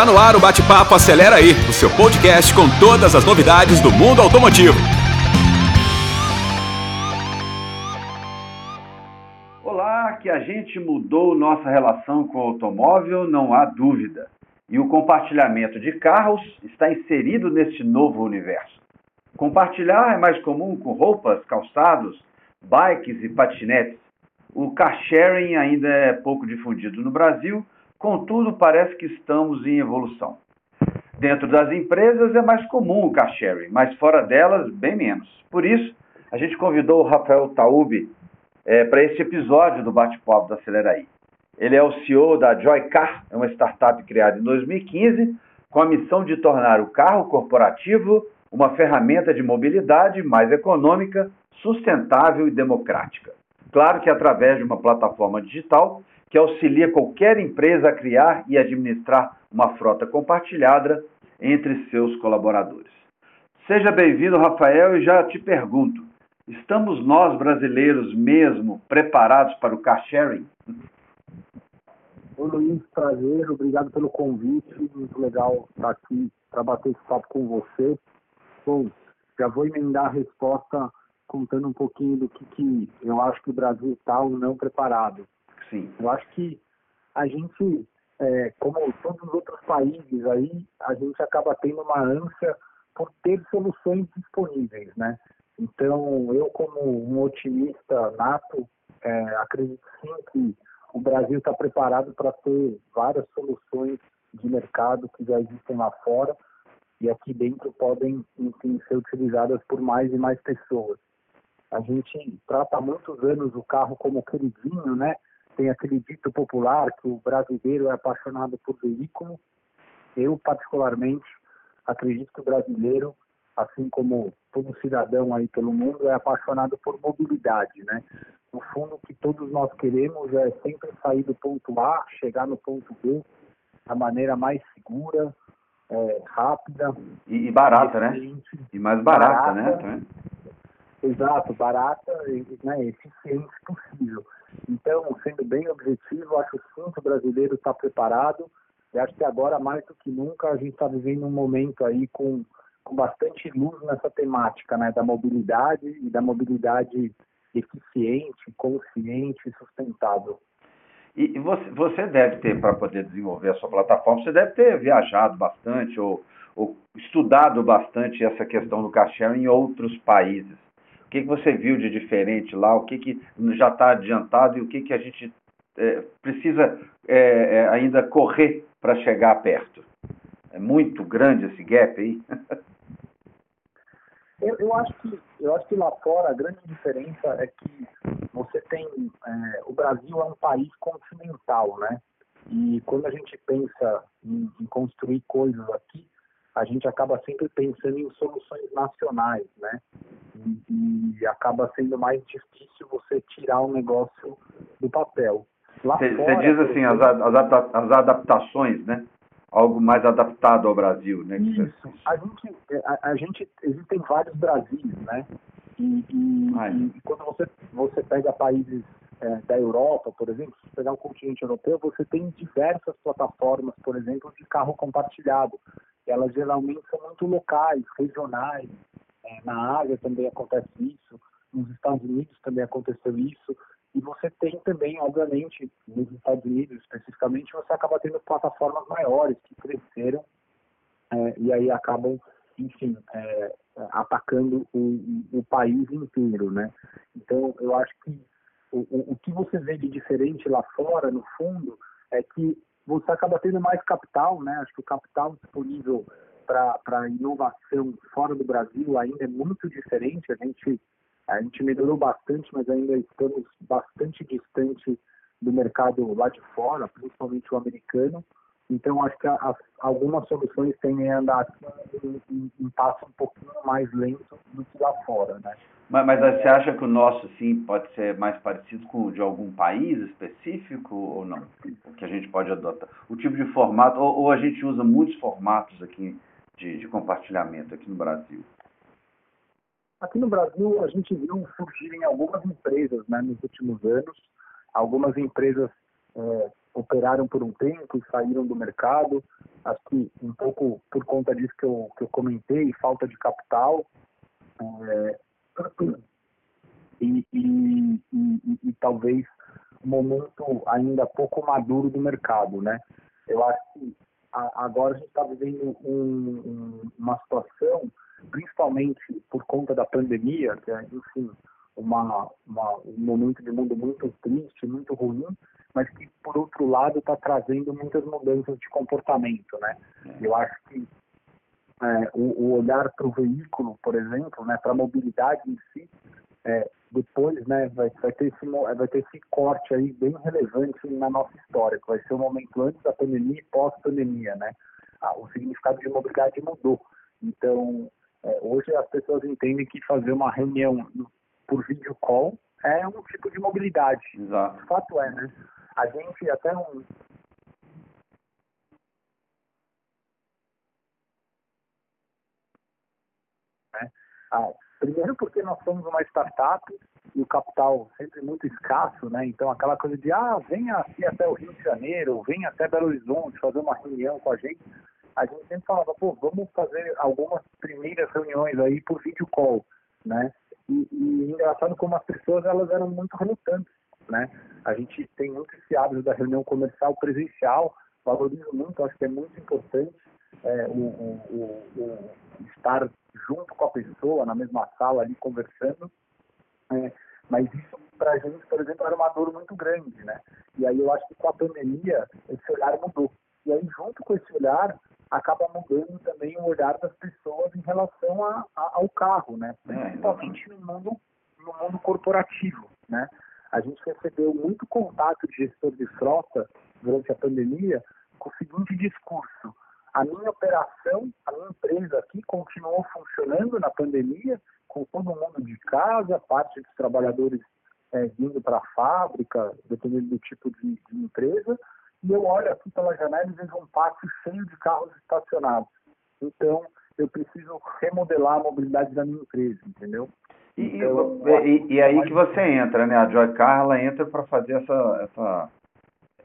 Está no ar o Bate-Papo Acelera aí, o seu podcast com todas as novidades do mundo automotivo. Olá, que a gente mudou nossa relação com o automóvel, não há dúvida. E o compartilhamento de carros está inserido neste novo universo. Compartilhar é mais comum com roupas, calçados, bikes e patinetes. O car sharing ainda é pouco difundido no Brasil, contudo, parece que estamos em evolução. Dentro das empresas é mais comum o car sharing, mas fora delas, bem menos. Por isso, a gente convidou o Rafael Taube é, para esse episódio do Bate-Papo da Aceleraí. Ele é o CEO da Joycar, é uma startup criada em 2015 com a missão de tornar o carro corporativo uma ferramenta de mobilidade mais econômica, sustentável e democrática. Claro que através de uma plataforma digital que auxilia qualquer empresa a criar e administrar uma frota compartilhada entre seus colaboradores. Seja bem-vindo, Rafael, e já te pergunto: estamos nós brasileiros mesmo preparados para o car sharing? Oi, Luiz, prazer, obrigado pelo convite, muito legal estar aqui para bater esse papo com você. Bom, já vou emendar a resposta contando um pouquinho do que, que eu acho que o Brasil está ou não preparado. Sim. Eu acho que a gente, é, como todos os outros países aí, a gente acaba tendo uma ânsia por ter soluções disponíveis, né? Então, eu como um otimista nato, é, acredito sim que o Brasil está preparado para ter várias soluções de mercado que já existem lá fora e aqui dentro podem, enfim, ser utilizadas por mais e mais pessoas. A gente trata há muitos anos o carro como queridinho, né? Tem aquele dito popular que o brasileiro é apaixonado por veículo. Eu, particularmente, acredito que o brasileiro, assim como todo cidadão aí pelo mundo, é apaixonado por mobilidade, né? No fundo, o que todos nós queremos é sempre sair do ponto A, chegar no ponto B da maneira mais segura, é, rápida. E, e barata, né? E mais barata, né, barata, né? Exato, barata e né, eficiente possível. Então, sendo bem objetivo, acho que o brasileiro está preparado. E acho que agora, mais do que nunca, a gente está vivendo um momento aí com, com bastante luz nessa temática, né? Da mobilidade e da mobilidade eficiente, consciente e sustentável. E você, você deve ter, para poder desenvolver a sua plataforma, você deve ter viajado bastante ou, ou estudado bastante essa questão do sharing em outros países. O que, que você viu de diferente lá? O que, que já está adiantado e o que, que a gente é, precisa é, é, ainda correr para chegar perto? É muito grande esse gap aí? eu, eu, acho que, eu acho que lá fora a grande diferença é que você tem. É, o Brasil é um país continental, né? E quando a gente pensa em, em construir coisas aqui, a gente acaba sempre pensando em soluções nacionais, né? E, e acaba sendo mais difícil você tirar um negócio do papel. Você diz assim, as, as, as adaptações, né? Algo mais adaptado ao Brasil, né? Isso. A gente, a, a gente, existem vários Brasis, né? E, e, e, quando você, você pega países é, da Europa, por exemplo, se pegar o continente europeu, você tem diversas plataformas, por exemplo, de carro compartilhado elas geralmente são muito locais, regionais. É, na Ásia também acontece isso, nos Estados Unidos também aconteceu isso. E você tem também, obviamente, nos Estados Unidos especificamente, você acaba tendo plataformas maiores que cresceram é, e aí acabam, enfim, é, atacando o, o, país inteiro, né? Então, eu acho que o, o, que você vê de diferente lá fora, no fundo, é que você acaba tendo mais capital, né? Acho que o capital disponível para inovação fora do Brasil ainda é muito diferente. A gente, a gente melhorou bastante, mas ainda estamos bastante distante do mercado lá de fora, principalmente o americano. Então, acho que a, algumas soluções tendem a andar assim, em, em passo um pouquinho mais lento do que lá fora, né? Mas, mas você acha que o nosso, sim, pode ser mais parecido com o de algum país específico ou não? Que a gente pode adotar? O tipo de formato, ou, ou a gente usa muitos formatos aqui de, de, compartilhamento aqui no Brasil? Aqui no Brasil, a gente viu surgirem algumas empresas né, nos últimos anos, algumas empresas é, operaram por um tempo e saíram do mercado. Acho que um pouco por conta disso que eu, que eu comentei, falta de capital. É, e, e, e, e, talvez momento ainda pouco maduro do mercado, né? Eu acho que a, agora a gente está vivendo um, um, uma situação, principalmente por conta da pandemia, que é, enfim, uma, uma, um momento de mundo muito triste, muito ruim, mas que, por outro lado, está trazendo muitas mudanças de comportamento, né? É. Eu acho que é, o, o, olhar para o veículo, por exemplo, né, para a mobilidade em si, é, depois né, vai, vai, ter esse, vai ter esse corte aí bem relevante na nossa história, que vai ser o momento antes da pandemia e pós-pandemia, né? Ah, o significado de mobilidade mudou. Então, é, hoje as pessoas entendem que fazer uma reunião por vídeo call é um tipo de mobilidade. Exato. O fato é, né? A gente até um, né? Ah, primeiro porque nós somos uma startup e o capital sempre muito escasso, né? Então aquela coisa de ah, venha aqui até o Rio de Janeiro, venha até Belo Horizonte fazer uma reunião com a gente. A gente sempre falava, pô, vamos fazer algumas primeiras reuniões aí por vídeo call, né? E, e engraçado como as pessoas elas eram muito relutantes, né? A gente tem muito esse hábito da reunião comercial presencial, valorizo muito, acho que é muito importante é, o, o, o, estar junto com a pessoa, na mesma sala ali conversando. É, mas isso para a gente, por exemplo, era uma dor muito grande, né? E aí eu acho que com a pandemia esse olhar mudou. E aí junto com esse olhar acaba mudando também o olhar das pessoas em relação a, a, ao carro, né? É, Principalmente no mundo no mundo corporativo, né? A gente recebeu muito contato de gestor de frota durante a pandemia com o seguinte discurso: a minha operação, a minha empresa aqui continuou funcionando na pandemia, com todo mundo de casa, parte dos trabalhadores é, vindo para a fábrica, dependendo do tipo de, de, empresa, e eu olho aqui pela janela e vejo um pátio cheio de carros estacionados. Então, eu preciso remodelar a mobilidade da minha empresa, entendeu? E, então, e, e, e aí que você entra, né? A Joy Car, ela entra para fazer essa, essa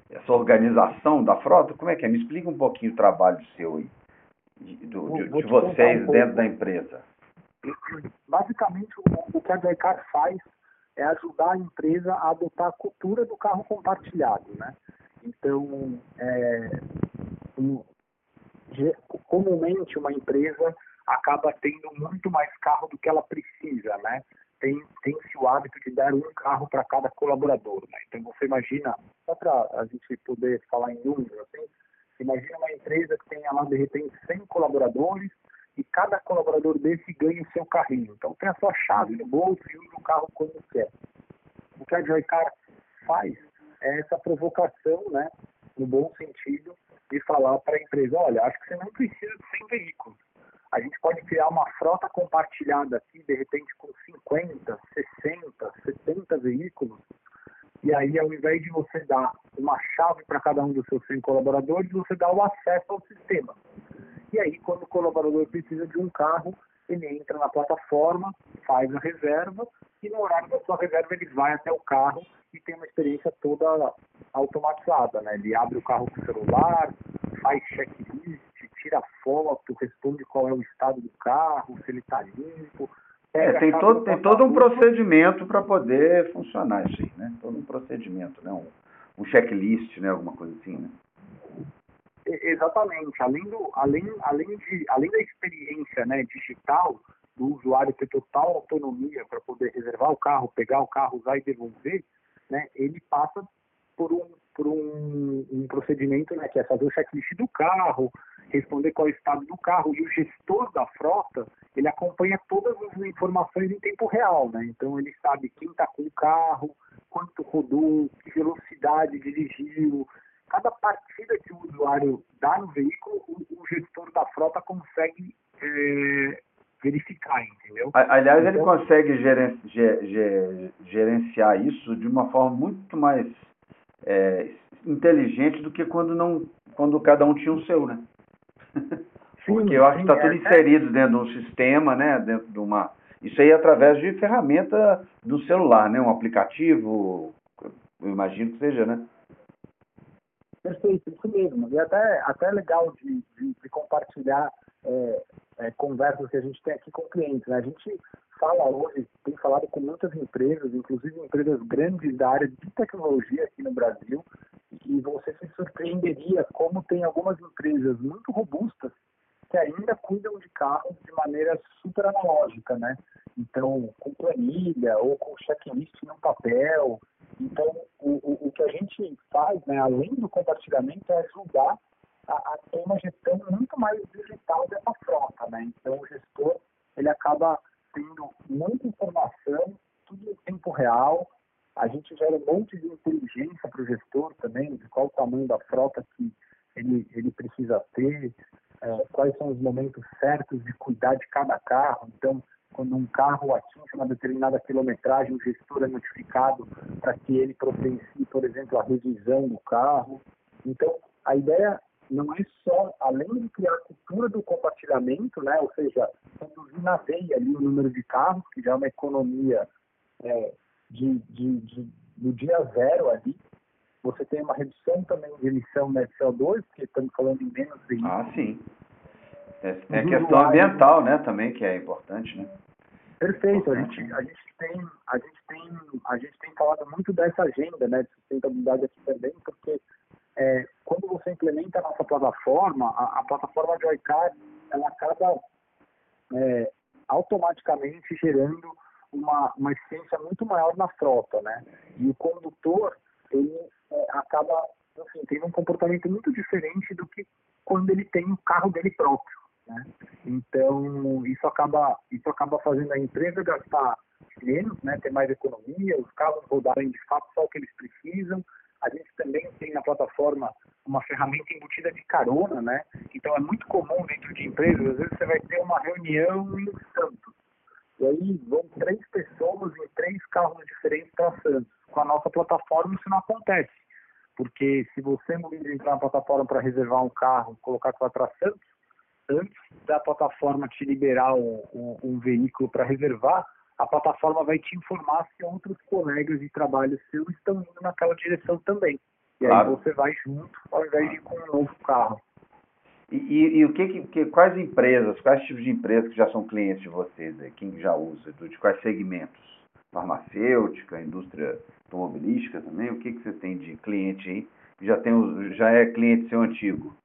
essa organização da frota? Como é que é? Me explica um pouquinho o trabalho seu aí, de, do, de, de vocês um dentro da empresa. Basicamente, o, o que a Gaicar faz é ajudar a empresa a adotar a cultura do carro compartilhado, né? Então, é, um, comumente uma empresa acaba tendo muito mais carro do que ela precisa, né? tem, tem-se o hábito de dar um carro para cada colaborador. Né? Então, você imagina, só para a gente poder falar em números, assim, imagina uma empresa que tenha lá, de repente, 100 colaboradores e cada colaborador desse ganha o seu carrinho. Então, tem a sua chave no bolso e usa o carro como quer. O que a Joycar faz é essa provocação, né, no bom sentido, de falar para a empresa, olha, acho que você não precisa de 100 veículos a gente pode criar uma frota compartilhada aqui, de repente com 50, 60, 70 veículos, e aí ao invés de você dar uma chave para cada um dos seus 100 colaboradores, você dá o acesso ao sistema. E aí, quando o colaborador precisa de um carro, ele entra na plataforma, faz a reserva, e no horário da sua reserva ele vai até o carro e tem uma experiência toda automatizada. Né? Ele abre o carro com o celular, faz checklist, tira foto, responde qual é o estado do carro, se ele está limpo. É, tem todo, tem todo um procedimento para poder funcionar isso aí, né? Todo um procedimento, né? Um, um checklist, né? Alguma coisa assim, né? Exatamente. Além, do, além, além, de, além da experiência né, digital, do usuário ter total autonomia para poder reservar o carro, pegar o carro, usar e devolver, né, ele passa por um, por um, um procedimento né, que é fazer o checklist do carro, responder qual é o estado do carro e o gestor da frota ele acompanha todas as informações em tempo real, né? Então ele sabe quem está com o carro, quanto rodou, que velocidade dirigiu, cada partida que o usuário dá no veículo, o, o gestor da frota consegue é, verificar, entendeu? Aliás, então, ele consegue gerenciar isso de uma forma muito mais é, inteligente do que quando não quando cada um tinha o seu, né? Porque eu acho que está tudo é, inserido dentro de um sistema, né? Dentro de uma. Isso aí é através de ferramenta do celular, né? Um aplicativo, eu imagino que seja, né? Perfeito, isso mesmo. E até, até legal de, de, de compartilhar é, é, conversas que a gente tem aqui com clientes. Né? A gente fala hoje, tem falado com muitas empresas, inclusive empresas grandes da área de tecnologia aqui no Brasil, e você se surpreenderia como tem algumas empresas muito robustas que ainda cuidam de carros de maneira super analógica, né? Então, com planilha ou com checklist no papel. Então, o, o, o que a gente faz, né, além do compartilhamento, é ajudar a, a ter uma gestão muito mais digital dessa frota, né? Então, o gestor, ele acaba tendo muita informação, tudo em tempo real. A gente gera um monte de inteligência para o gestor também, de qual o tamanho da frota que ele, ele precisa ter, é, quais são os momentos certos de cuidar de cada carro. Então, quando um carro atinge uma determinada quilometragem, o gestor é notificado para que ele providencie, por exemplo, a revisão do carro. Então, a ideia não é só, além de criar a cultura do compartilhamento, né, ou seja, reduzir na veia ali o número de carros, que já é uma economia é, de, de, de, do dia zero ali, você tem uma redução também de emissão né, de CO2, porque estamos falando em menos veículos. Ah, sim. Tem a questão ambiental, né, também, que é importante, né? Perfeito. A gente, a gente tem, a gente tem, a gente tem falado muito dessa agenda, né, de sustentabilidade aqui também, porque é, quando você implementa a nossa plataforma, a, a plataforma Joycar, ela acaba é, automaticamente gerando uma, uma eficiência muito maior na frota, né? E o condutor, ele é, acaba, assim, tendo um comportamento muito diferente do que quando ele tem o carro dele próprio, né? Então, isso acaba, isso acaba fazendo a empresa gastar menos, né? Ter mais economia, os carros rodarem de fato só o que eles precisam, a gente também tem na plataforma uma ferramenta embutida de carona, né? Então é muito comum dentro de empresas, às vezes você vai ter uma reunião em Santos. E aí vão três pessoas em três carros diferentes para Santos. Com a nossa plataforma isso não acontece. Porque se você não entrar na plataforma para reservar um carro colocar que vai para Santos, antes da plataforma te liberar um, um, um veículo para reservar, a plataforma vai te informar se outros colegas de trabalho seus estão indo naquela direção também. E claro. aí você vai junto ao invés de ir com um novo carro. E, e, e o que, que, quais empresas, quais tipos de empresas que já são clientes de vocês, quem já usa, de quais segmentos? Farmacêutica, indústria automobilística também? O que, que você tem de cliente aí já, tem, já é cliente seu antigo?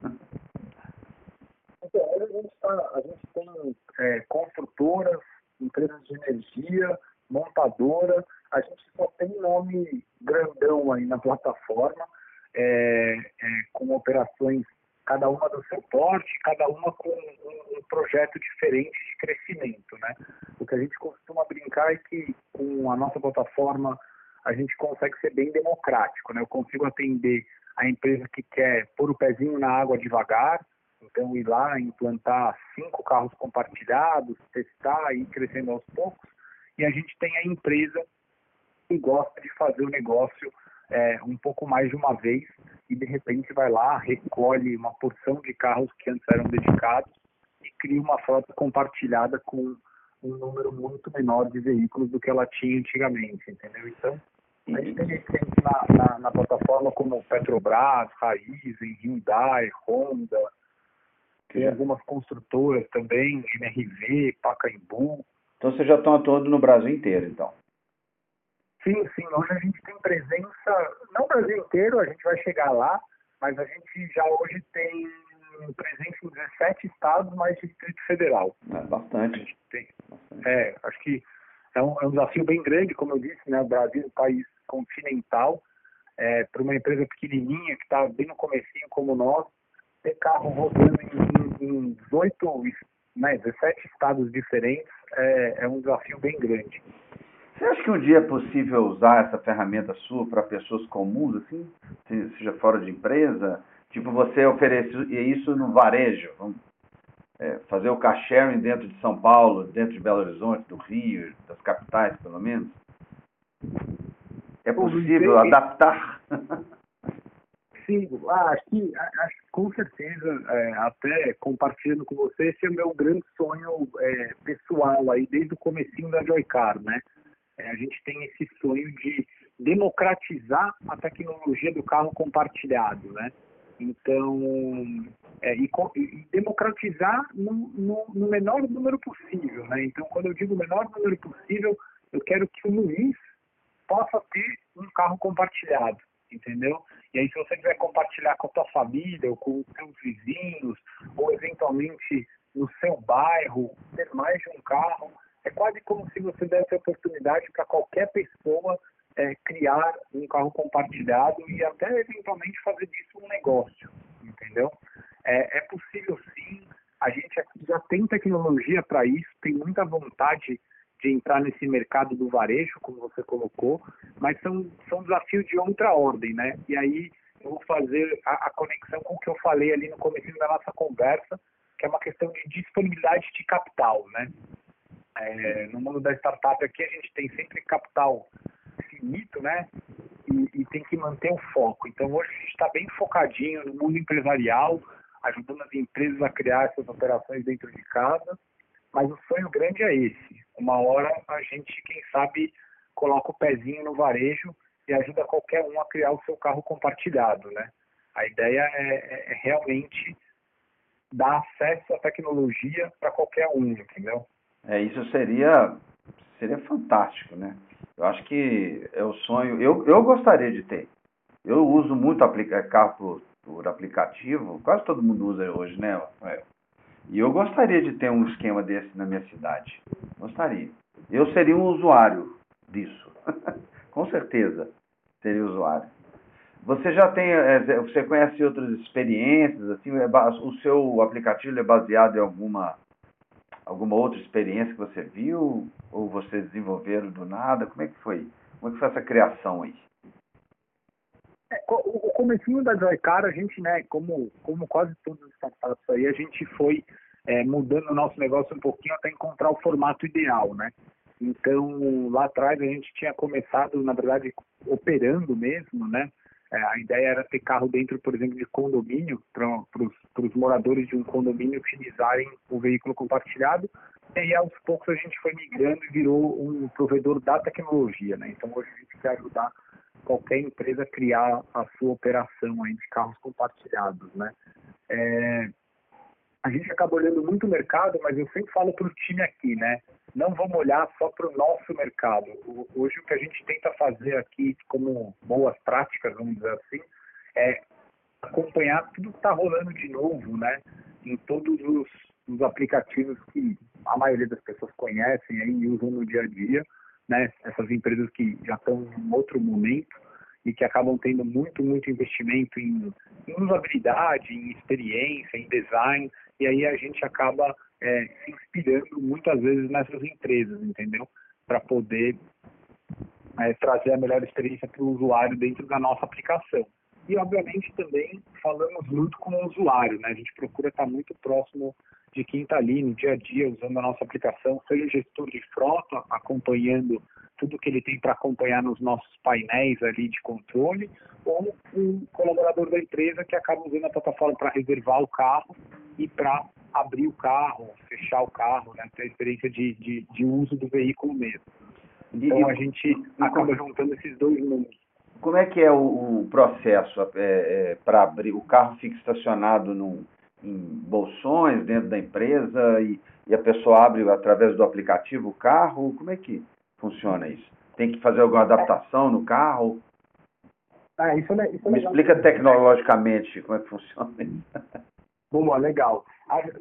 Então, a gente, tá, a gente tem é, construtoras, empresas de energia, montadora, a gente só tem nome grandão aí na plataforma, é, é, com operações, cada uma do seu porte, cada uma com um, um, projeto diferente de crescimento. Né? O que a gente costuma brincar é que com a nossa plataforma a gente consegue ser bem democrático. Né? Eu consigo atender a empresa que quer pôr o pezinho na água devagar, então, ir lá, implantar cinco carros compartilhados, testar e ir crescendo aos poucos. E a gente tem a empresa que gosta de fazer o negócio é, um pouco mais de uma vez e, de repente, vai lá, recolhe uma porção de carros que antes eram dedicados e cria uma frota compartilhada com um número muito menor de veículos do que ela tinha antigamente, entendeu? Então, a gente tem clientes na, na, na, plataforma como Petrobras, Raizen, Hyundai, Honda, tem algumas construtoras também, MRV, Pacaembu. Então vocês já estão atuando no Brasil inteiro, então? Sim, sim. Hoje a gente tem presença, não no Brasil inteiro, a gente vai chegar lá, mas a gente já hoje tem presença em 17 estados, mais Distrito Federal. É bastante. Tem, bastante. É, acho que é um, é um, desafio bem grande, como eu disse, né? O Brasil é um país continental, é, para uma empresa pequenininha que está bem no comecinho como nós, ter carro rodando em, em 18, né, 17 estados diferentes é, é um desafio bem grande. Você acha que um dia é possível usar essa ferramenta sua para pessoas comuns, assim, seja fora de empresa? Tipo, você oferece isso no varejo, vamos, é, fazer o car dentro de São Paulo, dentro de Belo Horizonte, do Rio, das capitais, pelo menos? É possível adaptar? Sim, ah, acho que, acho, com certeza, é, até compartilhando com você, esse é o meu grande sonho é, pessoal aí, desde o comecinho da Joycar, né? É, a gente tem esse sonho de democratizar a tecnologia do carro compartilhado, né? Então, é, e, e, democratizar no, no, no, menor número possível. Né? Então, quando eu digo menor número possível, eu quero que o Luiz possa ter um carro compartilhado, entendeu? E aí, se você quiser compartilhar com a sua família, ou com os seus vizinhos, ou eventualmente no seu bairro, ter mais de um carro, é quase como se você desse oportunidade para qualquer pessoa é, criar um carro compartilhado e até eventualmente fazer disso um negócio, entendeu? É, é possível sim, a gente já tem tecnologia para isso, tem muita vontade de entrar nesse mercado do varejo, como você colocou, mas são, são desafios de outra ordem, né? E aí eu vou fazer a, a conexão com o que eu falei ali no começo da nossa conversa, que é uma questão de disponibilidade de capital, né? É, no mundo da startup aqui a gente tem sempre capital finito, né? E, e tem que manter o foco. Então hoje a gente está bem focadinho no mundo empresarial, ajudando as empresas a criar essas operações dentro de casa. Mas o sonho grande é esse. Uma hora a gente, quem sabe, coloca o pezinho no varejo e ajuda qualquer um a criar o seu carro compartilhado, né? A ideia é, é, é realmente dar acesso à tecnologia para qualquer um, entendeu? É, isso seria seria fantástico, né? Eu acho que é o sonho. Eu, eu gostaria de ter. Eu uso muito aplica carro por, por aplicativo, quase todo mundo usa hoje, né? E eu gostaria de ter um esquema desse na minha cidade. Gostaria. Eu seria um usuário disso. Com certeza seria usuário. Você já tem, é, você conhece outras experiências, assim, é o seu aplicativo é baseado em alguma alguma outra experiência que você viu ou você desenvolveram do nada? Como é que foi? Como é que foi essa criação aí? É, o comecinho da Joycar, a gente, né, como, como quase todos os startups aí, a gente foi é, mudando o nosso negócio um pouquinho até encontrar o formato ideal, né? Então, lá atrás a gente tinha começado, na verdade, operando mesmo, né? É, a ideia era ter carro dentro, por exemplo, de condomínio, para os moradores de um condomínio utilizarem o veículo compartilhado. E aí, aos poucos, a gente foi migrando e virou um provedor da tecnologia. Né? Então, hoje a gente quer ajudar qualquer empresa criar a sua operação aí de carros compartilhados. Né? É, a gente acaba olhando muito o mercado, mas eu sempre falo para o time aqui, né? Não vamos olhar só para o nosso mercado. Hoje o que a gente tenta fazer aqui como boas práticas, vamos dizer assim, é acompanhar tudo que está rolando de novo, né? Em todos os, os, aplicativos que a maioria das pessoas conhecem aí e usam no dia a dia, né? Essas empresas que já estão em outro momento e que acabam tendo muito, muito investimento em, em usabilidade, em experiência, em design, e aí a gente acaba é, se inspirando muitas vezes nessas empresas, entendeu? Para poder é, trazer a melhor experiência para o usuário dentro da nossa aplicação. E, obviamente, também falamos muito com o usuário, né? A gente procura estar muito próximo de quem está ali no dia a dia usando a nossa aplicação, seja o gestor de frota, acompanhando tudo que ele tem para acompanhar nos nossos painéis ali de controle, ou um colaborador da empresa que acaba usando a plataforma para reservar o carro e para abrir o carro, fechar o carro, né, ter a experiência de, de, de uso do veículo mesmo. Então e, a gente acaba juntando esses dois mundos. Como é que é o, o processo é, é, para abrir? O carro fica estacionado num, em bolsões dentro da empresa e, e a pessoa abre através do aplicativo o carro? Como é que funciona isso? Tem que fazer alguma adaptação no carro? Ah, isso é, isso é Me explica tecnologicamente como é que funciona isso. Boa, legal.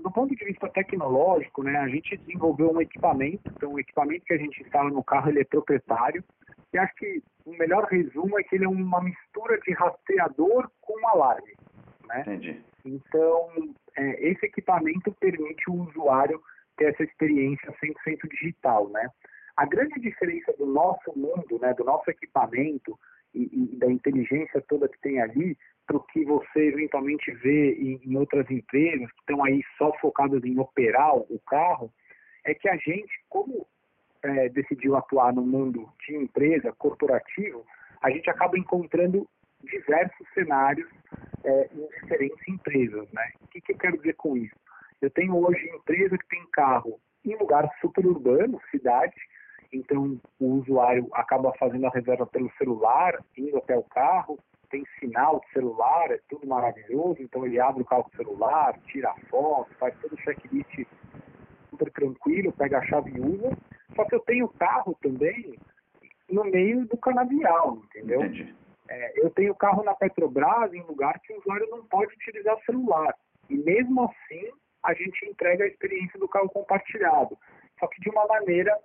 Do ponto de vista tecnológico, né, a gente desenvolveu um equipamento, então o equipamento que a gente instala no carro ele é proprietário, e acho que o melhor resumo é que ele é uma mistura de rastreador com alarme. Né? Entendi. Então, é, esse equipamento permite o usuário ter essa experiência 100% digital, né? A grande diferença do nosso mundo, né, do nosso equipamento e, e da inteligência toda que tem ali, para o que você eventualmente vê em, em outras empresas que estão aí só focadas em operar o carro, é que a gente, como é, decidiu atuar no mundo de empresa, corporativo, a gente acaba encontrando diversos cenários é, diferentes empresas. Né? O que, que eu quero dizer com isso? Eu tenho hoje empresa que tem carro em lugar super urbano, cidade, então o usuário acaba fazendo a reserva pelo celular, indo até o carro, tem sinal de celular, é tudo maravilhoso, então ele abre o carro celular, tira foto, faz todo o checklist super tranquilo, pega a chave e usa. Só que eu tenho carro também no meio do canavial, entendeu? É, eu tenho carro na Petrobras em lugar que o usuário não pode utilizar celular. E mesmo assim, a gente entrega a experiência do carro compartilhado. Só que de uma maneira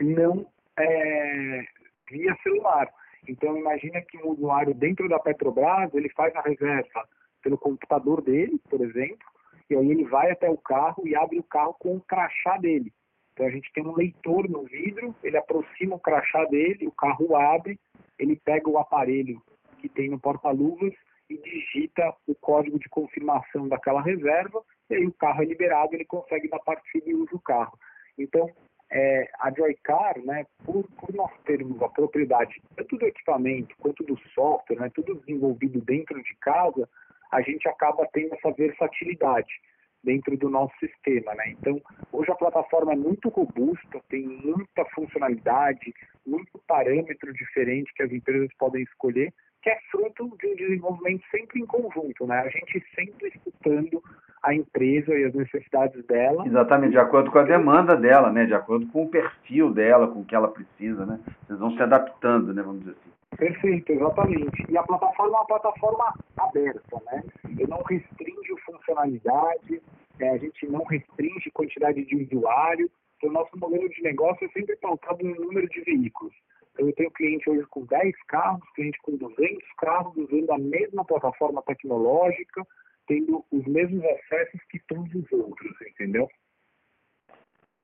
não é, via celular. Então, imagina que um usuário dentro da Petrobras, ele faz a reserva pelo computador dele, por exemplo, e aí ele vai até o carro e abre o carro com o crachá dele. Então, a gente tem um leitor no vidro, ele aproxima o crachá dele, o carro abre, ele pega o aparelho que tem no porta-luvas e digita o código de confirmação daquela reserva, e aí o carro é liberado, ele consegue dar partida e usa o carro. Então, é, a Joycar, né, por, por, nós termos a propriedade tanto do equipamento quanto do software, né, tudo desenvolvido dentro de casa, a gente acaba tendo essa versatilidade dentro do nosso sistema. Né? Então, hoje a plataforma é muito robusta, tem muita funcionalidade, muito parâmetro diferente que as empresas podem escolher, que é fruto de um desenvolvimento sempre em conjunto, né? A gente sempre escutando a empresa e as necessidades dela. Exatamente, de acordo com a demanda dela, né? De acordo com o perfil dela, com o que ela precisa, né? Vocês vão se adaptando, né? Vamos dizer assim. Perfeito, exatamente. E a plataforma é uma plataforma aberta, né? Eu não restringe funcionalidade, é, a gente não restringe quantidade de usuário. Então, o nosso modelo de negócio é sempre pautado no número de veículos. Então, eu tenho cliente hoje com 10 carros, cliente com 200 carros, usando a mesma plataforma tecnológica, tendo os mesmos acessos que todos os outros, entendeu?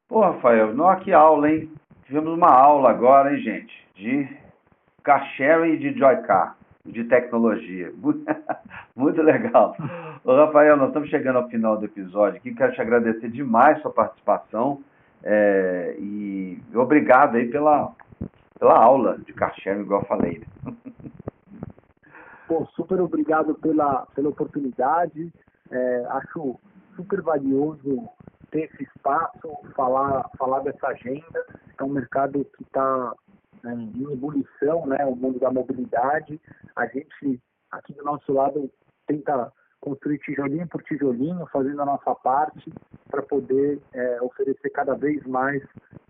Pô, Rafael, não, que aula, hein? Tivemos uma aula agora, hein, gente, de car sharing e de Joycar, de tecnologia. Muito legal. Ô, Rafael, nós estamos chegando ao final do episódio aqui. Quero te agradecer demais sua participação é, e obrigado aí pela, pela aula de car sharing, igual eu falei. Pô, super obrigado pela, pela oportunidade. É, acho super valioso ter esse espaço, falar, falar dessa agenda. É um mercado que está em ebulição, né, o mundo da mobilidade. A gente, aqui do nosso lado, tenta construir tijolinho por tijolinho, fazendo a nossa parte para poder é, oferecer cada vez mais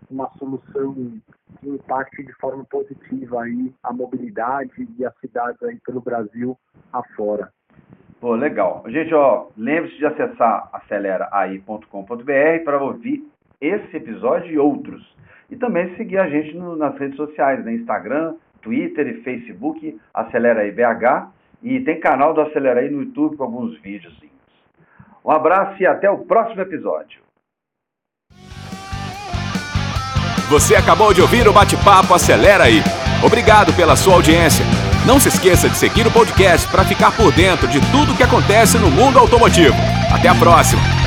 uma solução que impacte de forma positiva aí a mobilidade e as cidades aí pelo Brasil afora. Pô, legal. Gente, ó, lembre-se de acessar aceleraai.com.br para ouvir esse episódio e outros. E também seguir a gente no, nas redes sociais, né? Instagram, Twitter e Facebook, Acelera aí BH. E tem canal do Acelera aí no YouTube com alguns vídeos. Um abraço e até o próximo episódio. Você acabou de ouvir o bate-papo Acelera aí. Obrigado pela sua audiência. Não se esqueça de seguir o podcast para ficar por dentro de tudo que acontece no mundo automotivo. Até a próxima!